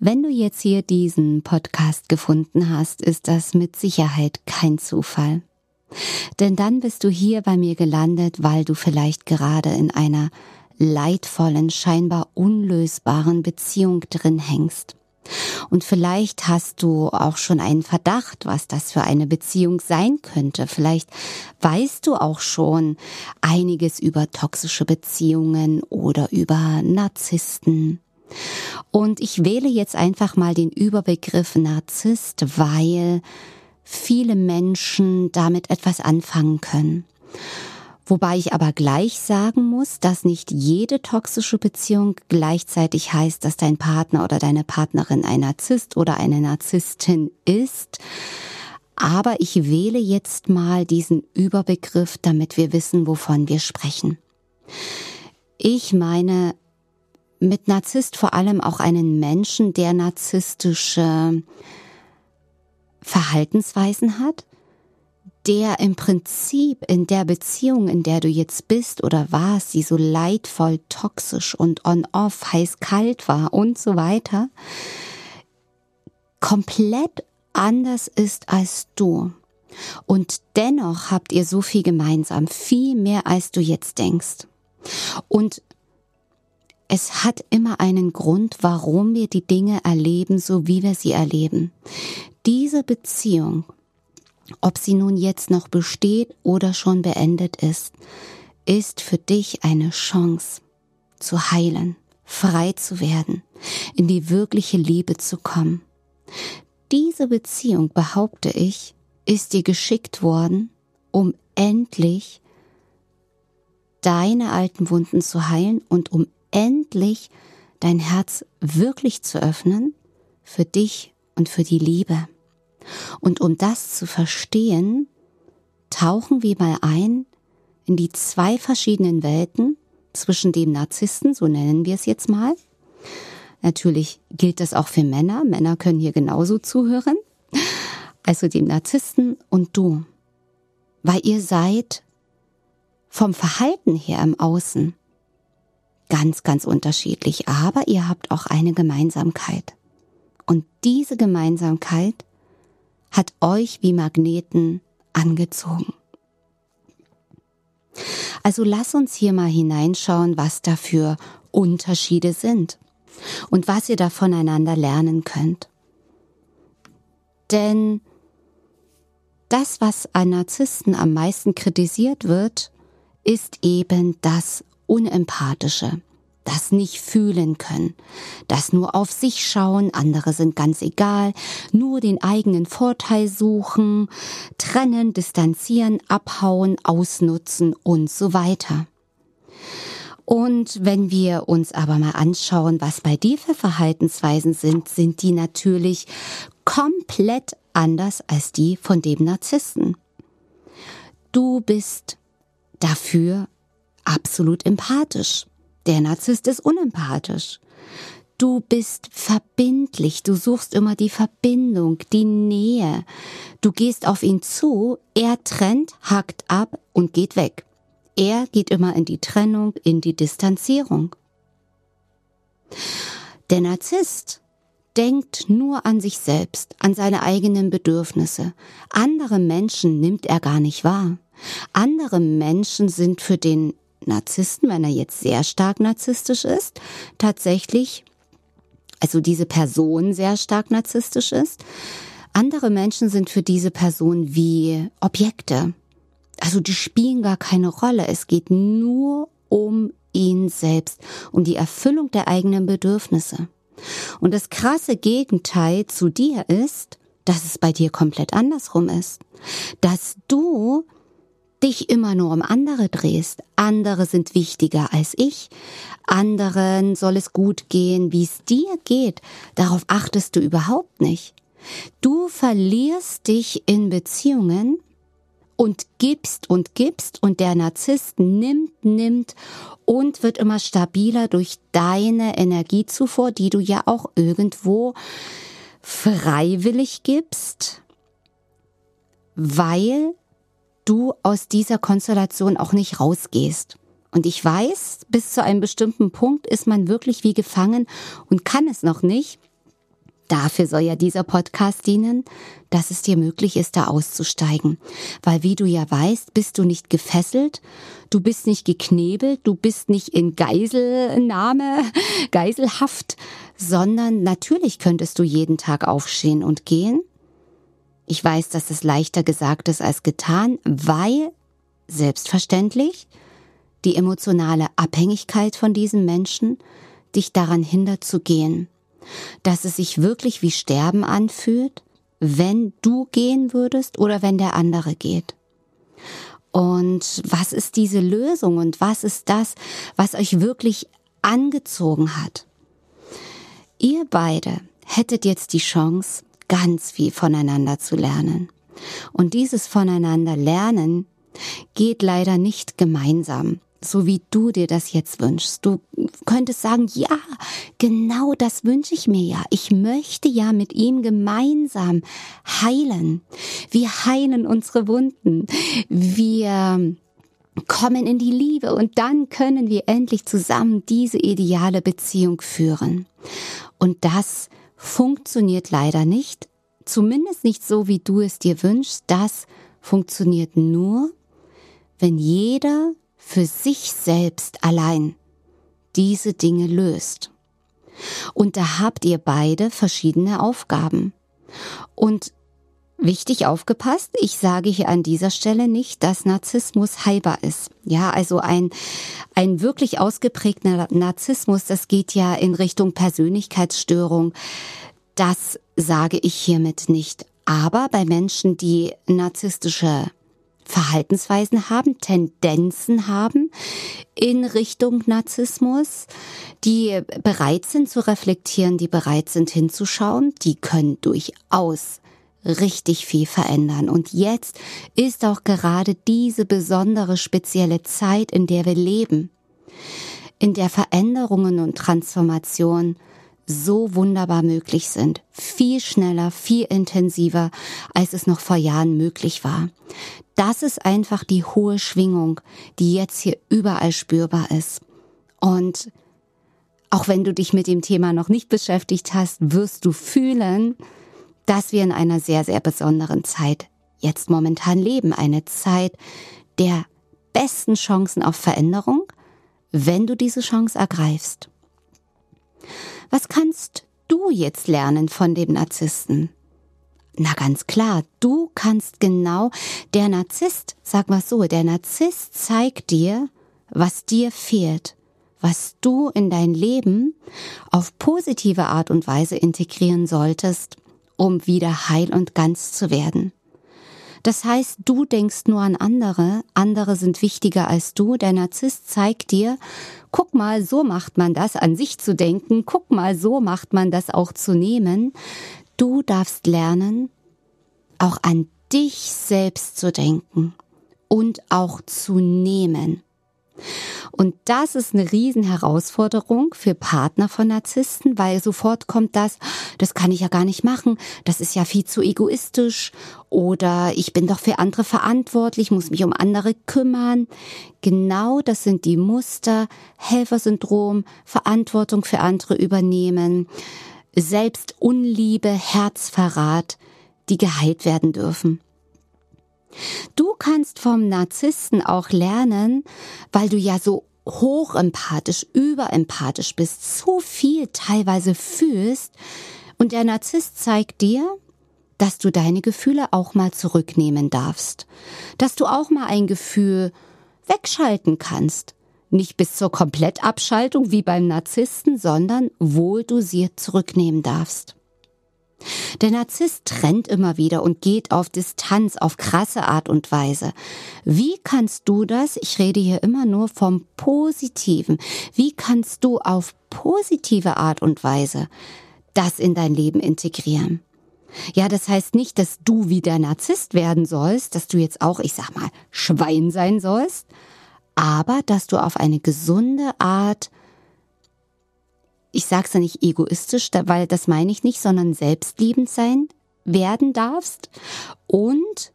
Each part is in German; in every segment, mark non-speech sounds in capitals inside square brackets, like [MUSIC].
Wenn du jetzt hier diesen Podcast gefunden hast, ist das mit Sicherheit kein Zufall. Denn dann bist du hier bei mir gelandet, weil du vielleicht gerade in einer leidvollen, scheinbar unlösbaren Beziehung drin hängst. Und vielleicht hast du auch schon einen Verdacht, was das für eine Beziehung sein könnte. Vielleicht weißt du auch schon einiges über toxische Beziehungen oder über Narzissten. Und ich wähle jetzt einfach mal den Überbegriff Narzisst, weil viele Menschen damit etwas anfangen können. Wobei ich aber gleich sagen muss, dass nicht jede toxische Beziehung gleichzeitig heißt, dass dein Partner oder deine Partnerin ein Narzisst oder eine Narzisstin ist. Aber ich wähle jetzt mal diesen Überbegriff, damit wir wissen, wovon wir sprechen. Ich meine mit Narzisst vor allem auch einen Menschen, der narzisstische Verhaltensweisen hat, der im Prinzip in der Beziehung, in der du jetzt bist oder warst, die so leidvoll, toxisch und on-off, heiß-kalt war und so weiter, komplett anders ist als du. Und dennoch habt ihr so viel gemeinsam, viel mehr als du jetzt denkst. Und es hat immer einen Grund, warum wir die Dinge erleben, so wie wir sie erleben. Diese Beziehung, ob sie nun jetzt noch besteht oder schon beendet ist, ist für dich eine Chance zu heilen, frei zu werden, in die wirkliche Liebe zu kommen. Diese Beziehung, behaupte ich, ist dir geschickt worden, um endlich deine alten Wunden zu heilen und um endlich dein Herz wirklich zu öffnen für dich und für die Liebe. Und um das zu verstehen, tauchen wir mal ein in die zwei verschiedenen Welten zwischen dem Narzissten, so nennen wir es jetzt mal. Natürlich gilt das auch für Männer. Männer können hier genauso zuhören. Also dem Narzissten und du. Weil ihr seid vom Verhalten her im Außen ganz, ganz unterschiedlich, aber ihr habt auch eine Gemeinsamkeit. Und diese Gemeinsamkeit hat euch wie Magneten angezogen. Also lass uns hier mal hineinschauen, was da für Unterschiede sind und was ihr da voneinander lernen könnt. Denn das, was an Narzissten am meisten kritisiert wird, ist eben das Unempathische, das nicht fühlen können, das nur auf sich schauen, andere sind ganz egal, nur den eigenen Vorteil suchen, trennen, distanzieren, abhauen, ausnutzen und so weiter. Und wenn wir uns aber mal anschauen, was bei dir für Verhaltensweisen sind, sind die natürlich komplett anders als die von dem Narzissten. Du bist dafür absolut empathisch. Der Narzisst ist unempathisch. Du bist verbindlich, du suchst immer die Verbindung, die Nähe. Du gehst auf ihn zu, er trennt, hackt ab und geht weg. Er geht immer in die Trennung, in die Distanzierung. Der Narzisst denkt nur an sich selbst, an seine eigenen Bedürfnisse. Andere Menschen nimmt er gar nicht wahr. Andere Menschen sind für den Narzissten, wenn er jetzt sehr stark narzisstisch ist, tatsächlich, also diese Person sehr stark narzisstisch ist, Andere Menschen sind für diese Person wie Objekte. Also die spielen gar keine Rolle. Es geht nur um ihn selbst, um die Erfüllung der eigenen Bedürfnisse. Und das krasse Gegenteil zu dir ist, dass es bei dir komplett andersrum ist. Dass du dich immer nur um andere drehst. Andere sind wichtiger als ich. Anderen soll es gut gehen, wie es dir geht. Darauf achtest du überhaupt nicht. Du verlierst dich in Beziehungen und gibst und gibst und der Narzisst nimmt, nimmt und wird immer stabiler durch deine Energiezufuhr, die du ja auch irgendwo freiwillig gibst, weil du aus dieser Konstellation auch nicht rausgehst. Und ich weiß, bis zu einem bestimmten Punkt ist man wirklich wie gefangen und kann es noch nicht. Dafür soll ja dieser Podcast dienen, dass es dir möglich ist, da auszusteigen. Weil wie du ja weißt, bist du nicht gefesselt, du bist nicht geknebelt, du bist nicht in Geiselnahme, [LAUGHS] Geiselhaft, sondern natürlich könntest du jeden Tag aufstehen und gehen. Ich weiß, dass es leichter gesagt ist als getan, weil selbstverständlich die emotionale Abhängigkeit von diesen Menschen dich daran hindert zu gehen dass es sich wirklich wie Sterben anfühlt, wenn du gehen würdest oder wenn der andere geht. Und was ist diese Lösung und was ist das, was euch wirklich angezogen hat? Ihr beide hättet jetzt die Chance, ganz viel voneinander zu lernen. Und dieses voneinander lernen geht leider nicht gemeinsam so wie du dir das jetzt wünschst. Du könntest sagen, ja, genau das wünsche ich mir ja. Ich möchte ja mit ihm gemeinsam heilen. Wir heilen unsere Wunden. Wir kommen in die Liebe und dann können wir endlich zusammen diese ideale Beziehung führen. Und das funktioniert leider nicht, zumindest nicht so, wie du es dir wünschst. Das funktioniert nur, wenn jeder für sich selbst allein diese Dinge löst. Und da habt ihr beide verschiedene Aufgaben. Und wichtig aufgepasst, ich sage hier an dieser Stelle nicht, dass Narzissmus heilbar ist. Ja, also ein, ein wirklich ausgeprägter Narzissmus, das geht ja in Richtung Persönlichkeitsstörung. Das sage ich hiermit nicht. Aber bei Menschen, die narzisstische Verhaltensweisen haben, Tendenzen haben in Richtung Narzissmus, die bereit sind zu reflektieren, die bereit sind hinzuschauen, die können durchaus richtig viel verändern. Und jetzt ist auch gerade diese besondere spezielle Zeit, in der wir leben, in der Veränderungen und Transformation so wunderbar möglich sind. Viel schneller, viel intensiver, als es noch vor Jahren möglich war. Das ist einfach die hohe Schwingung, die jetzt hier überall spürbar ist. Und auch wenn du dich mit dem Thema noch nicht beschäftigt hast, wirst du fühlen, dass wir in einer sehr, sehr besonderen Zeit jetzt momentan leben. Eine Zeit der besten Chancen auf Veränderung, wenn du diese Chance ergreifst. Was kannst du jetzt lernen von dem Narzissten? Na ganz klar, du kannst genau, der Narzisst, sag mal so, der Narzisst zeigt dir, was dir fehlt, was du in dein Leben auf positive Art und Weise integrieren solltest, um wieder heil und ganz zu werden. Das heißt, du denkst nur an andere, andere sind wichtiger als du. Der Narzisst zeigt dir, guck mal, so macht man das, an sich zu denken, guck mal, so macht man das auch zu nehmen. Du darfst lernen, auch an dich selbst zu denken und auch zu nehmen. Und das ist eine Riesenherausforderung für Partner von Narzissten, weil sofort kommt das, das kann ich ja gar nicht machen, das ist ja viel zu egoistisch oder ich bin doch für andere verantwortlich, muss mich um andere kümmern. Genau das sind die Muster, Helfersyndrom, Verantwortung für andere übernehmen, Selbstunliebe, Herzverrat, die geheilt werden dürfen. Du kannst vom Narzissten auch lernen, weil du ja so hochempathisch, überempathisch bist, zu viel teilweise fühlst. Und der Narzisst zeigt dir, dass du deine Gefühle auch mal zurücknehmen darfst, dass du auch mal ein Gefühl wegschalten kannst, nicht bis zur Komplettabschaltung wie beim Narzissten, sondern wohl dosiert zurücknehmen darfst. Der Narzisst trennt immer wieder und geht auf Distanz, auf krasse Art und Weise. Wie kannst du das, ich rede hier immer nur vom Positiven, wie kannst du auf positive Art und Weise das in dein Leben integrieren? Ja, das heißt nicht, dass du wie der Narzisst werden sollst, dass du jetzt auch, ich sag mal, Schwein sein sollst, aber dass du auf eine gesunde Art ich sage es ja nicht egoistisch, weil das meine ich nicht, sondern selbstliebend sein werden darfst und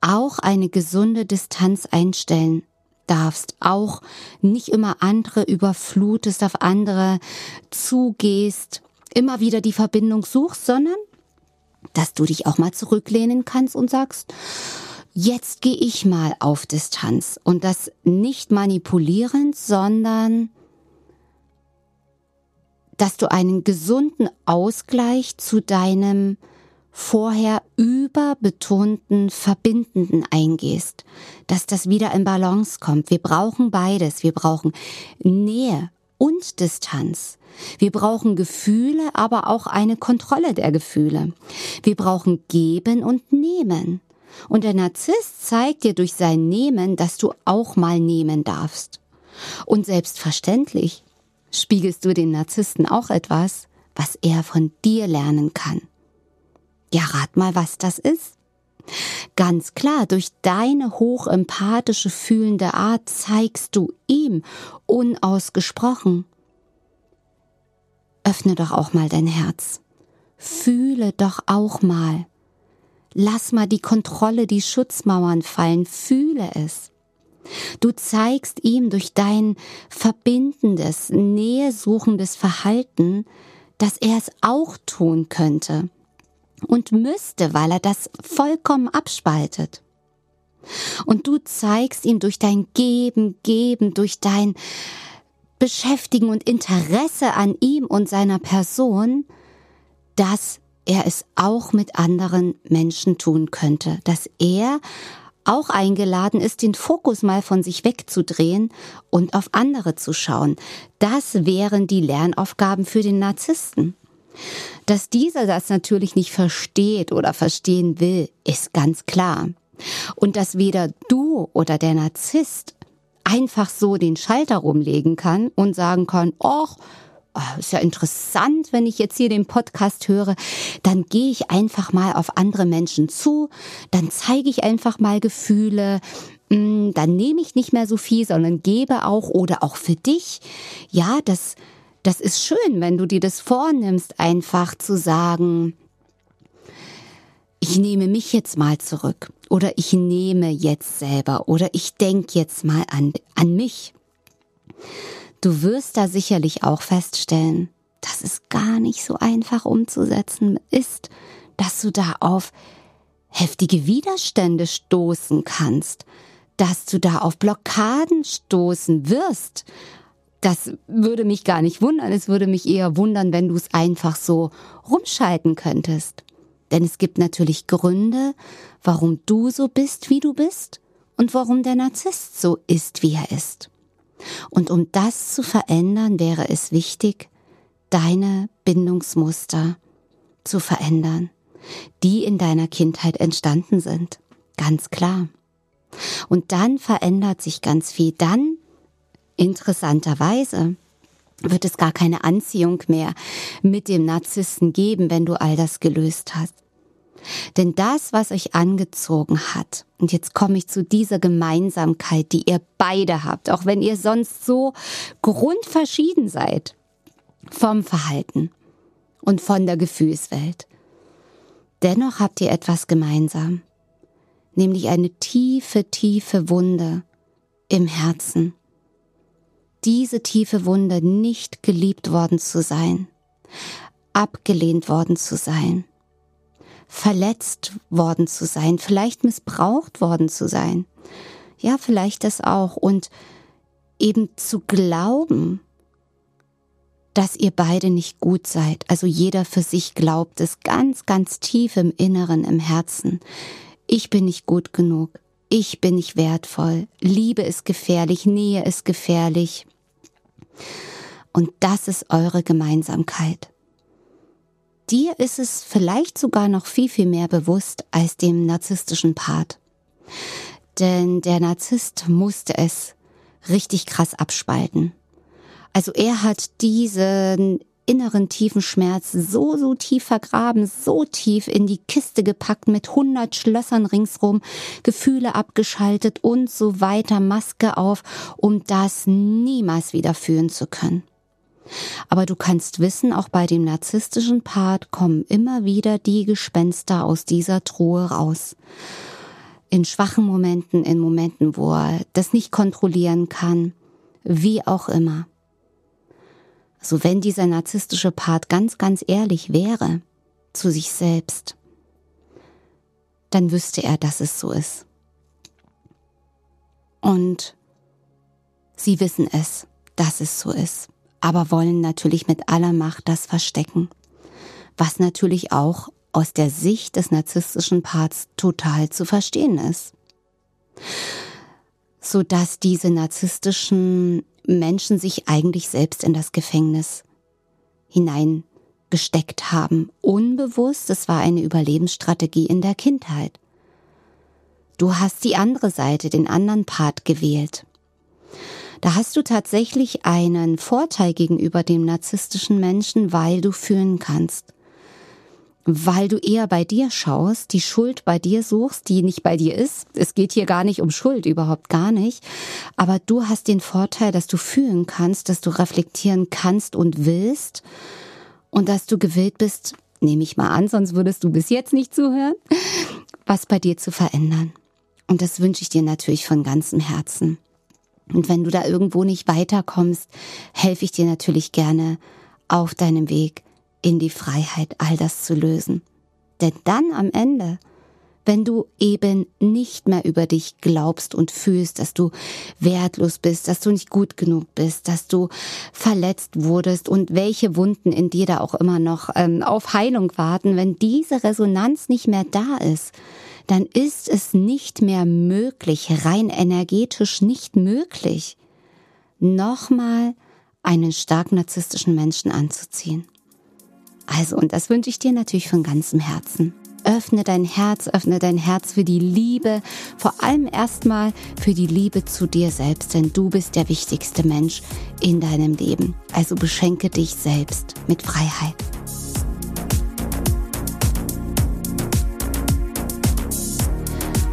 auch eine gesunde Distanz einstellen darfst, auch nicht immer andere überflutest, auf andere zugehst, immer wieder die Verbindung suchst, sondern dass du dich auch mal zurücklehnen kannst und sagst, jetzt gehe ich mal auf Distanz. Und das nicht manipulierend, sondern dass du einen gesunden Ausgleich zu deinem vorher überbetonten, verbindenden eingehst, dass das wieder in Balance kommt. Wir brauchen beides. Wir brauchen Nähe und Distanz. Wir brauchen Gefühle, aber auch eine Kontrolle der Gefühle. Wir brauchen Geben und Nehmen. Und der Narzisst zeigt dir durch sein Nehmen, dass du auch mal nehmen darfst. Und selbstverständlich spiegelst du den Narzissten auch etwas, was er von dir lernen kann. Ja, rat mal, was das ist. Ganz klar, durch deine hochempathische fühlende Art zeigst du ihm unausgesprochen. Öffne doch auch mal dein Herz. Fühle doch auch mal. Lass mal die Kontrolle, die Schutzmauern fallen, fühle es. Du zeigst ihm durch dein verbindendes, nähesuchendes Verhalten, dass er es auch tun könnte und müsste, weil er das vollkommen abspaltet. Und du zeigst ihm durch dein Geben, Geben, durch dein Beschäftigen und Interesse an ihm und seiner Person, dass er es auch mit anderen Menschen tun könnte, dass er auch eingeladen ist, den Fokus mal von sich wegzudrehen und auf andere zu schauen. Das wären die Lernaufgaben für den Narzissten. Dass dieser das natürlich nicht versteht oder verstehen will, ist ganz klar. Und dass weder du oder der Narzisst einfach so den Schalter rumlegen kann und sagen kann, ach, oh, ist ja interessant, wenn ich jetzt hier den Podcast höre, dann gehe ich einfach mal auf andere Menschen zu, dann zeige ich einfach mal Gefühle, mm, dann nehme ich nicht mehr so viel, sondern gebe auch oder auch für dich. Ja, das, das ist schön, wenn du dir das vornimmst, einfach zu sagen, ich nehme mich jetzt mal zurück oder ich nehme jetzt selber oder ich denke jetzt mal an, an mich. Du wirst da sicherlich auch feststellen, dass es gar nicht so einfach umzusetzen ist, dass du da auf heftige Widerstände stoßen kannst, dass du da auf Blockaden stoßen wirst. Das würde mich gar nicht wundern. Es würde mich eher wundern, wenn du es einfach so rumschalten könntest. Denn es gibt natürlich Gründe, warum du so bist, wie du bist und warum der Narzisst so ist, wie er ist. Und um das zu verändern, wäre es wichtig, deine Bindungsmuster zu verändern, die in deiner Kindheit entstanden sind. Ganz klar. Und dann verändert sich ganz viel. Dann, interessanterweise, wird es gar keine Anziehung mehr mit dem Narzissten geben, wenn du all das gelöst hast. Denn das, was euch angezogen hat, und jetzt komme ich zu dieser Gemeinsamkeit, die ihr beide habt, auch wenn ihr sonst so grundverschieden seid vom Verhalten und von der Gefühlswelt. Dennoch habt ihr etwas gemeinsam, nämlich eine tiefe, tiefe Wunde im Herzen. Diese tiefe Wunde, nicht geliebt worden zu sein, abgelehnt worden zu sein, verletzt worden zu sein, vielleicht missbraucht worden zu sein. Ja, vielleicht das auch. Und eben zu glauben, dass ihr beide nicht gut seid. Also jeder für sich glaubt es ganz, ganz tief im Inneren, im Herzen. Ich bin nicht gut genug. Ich bin nicht wertvoll. Liebe ist gefährlich. Nähe ist gefährlich. Und das ist eure Gemeinsamkeit. Dir ist es vielleicht sogar noch viel, viel mehr bewusst als dem narzisstischen Part. Denn der Narzisst musste es richtig krass abspalten. Also er hat diesen inneren tiefen Schmerz so, so tief vergraben, so tief in die Kiste gepackt mit hundert Schlössern ringsrum, Gefühle abgeschaltet und so weiter, Maske auf, um das niemals wieder fühlen zu können. Aber du kannst wissen, auch bei dem narzisstischen Part kommen immer wieder die Gespenster aus dieser Truhe raus. In schwachen Momenten, in Momenten, wo er das nicht kontrollieren kann, wie auch immer. So wenn dieser narzisstische Part ganz, ganz ehrlich wäre zu sich selbst, dann wüsste er, dass es so ist. Und sie wissen es, dass es so ist, aber wollen natürlich mit aller Macht das verstecken, was natürlich auch aus der Sicht des narzisstischen Parts total zu verstehen ist. Sodass diese narzisstischen Menschen sich eigentlich selbst in das Gefängnis hineingesteckt haben. Unbewusst, es war eine Überlebensstrategie in der Kindheit. Du hast die andere Seite, den anderen Part gewählt. Da hast du tatsächlich einen Vorteil gegenüber dem narzisstischen Menschen, weil du fühlen kannst weil du eher bei dir schaust, die Schuld bei dir suchst, die nicht bei dir ist. Es geht hier gar nicht um Schuld, überhaupt gar nicht. Aber du hast den Vorteil, dass du fühlen kannst, dass du reflektieren kannst und willst und dass du gewillt bist, nehme ich mal an, sonst würdest du bis jetzt nicht zuhören, was bei dir zu verändern. Und das wünsche ich dir natürlich von ganzem Herzen. Und wenn du da irgendwo nicht weiterkommst, helfe ich dir natürlich gerne auf deinem Weg in die Freiheit, all das zu lösen. Denn dann am Ende, wenn du eben nicht mehr über dich glaubst und fühlst, dass du wertlos bist, dass du nicht gut genug bist, dass du verletzt wurdest und welche Wunden in dir da auch immer noch ähm, auf Heilung warten, wenn diese Resonanz nicht mehr da ist, dann ist es nicht mehr möglich, rein energetisch nicht möglich, nochmal einen stark narzisstischen Menschen anzuziehen. Also, und das wünsche ich dir natürlich von ganzem Herzen. Öffne dein Herz, öffne dein Herz für die Liebe, vor allem erstmal für die Liebe zu dir selbst, denn du bist der wichtigste Mensch in deinem Leben. Also beschenke dich selbst mit Freiheit.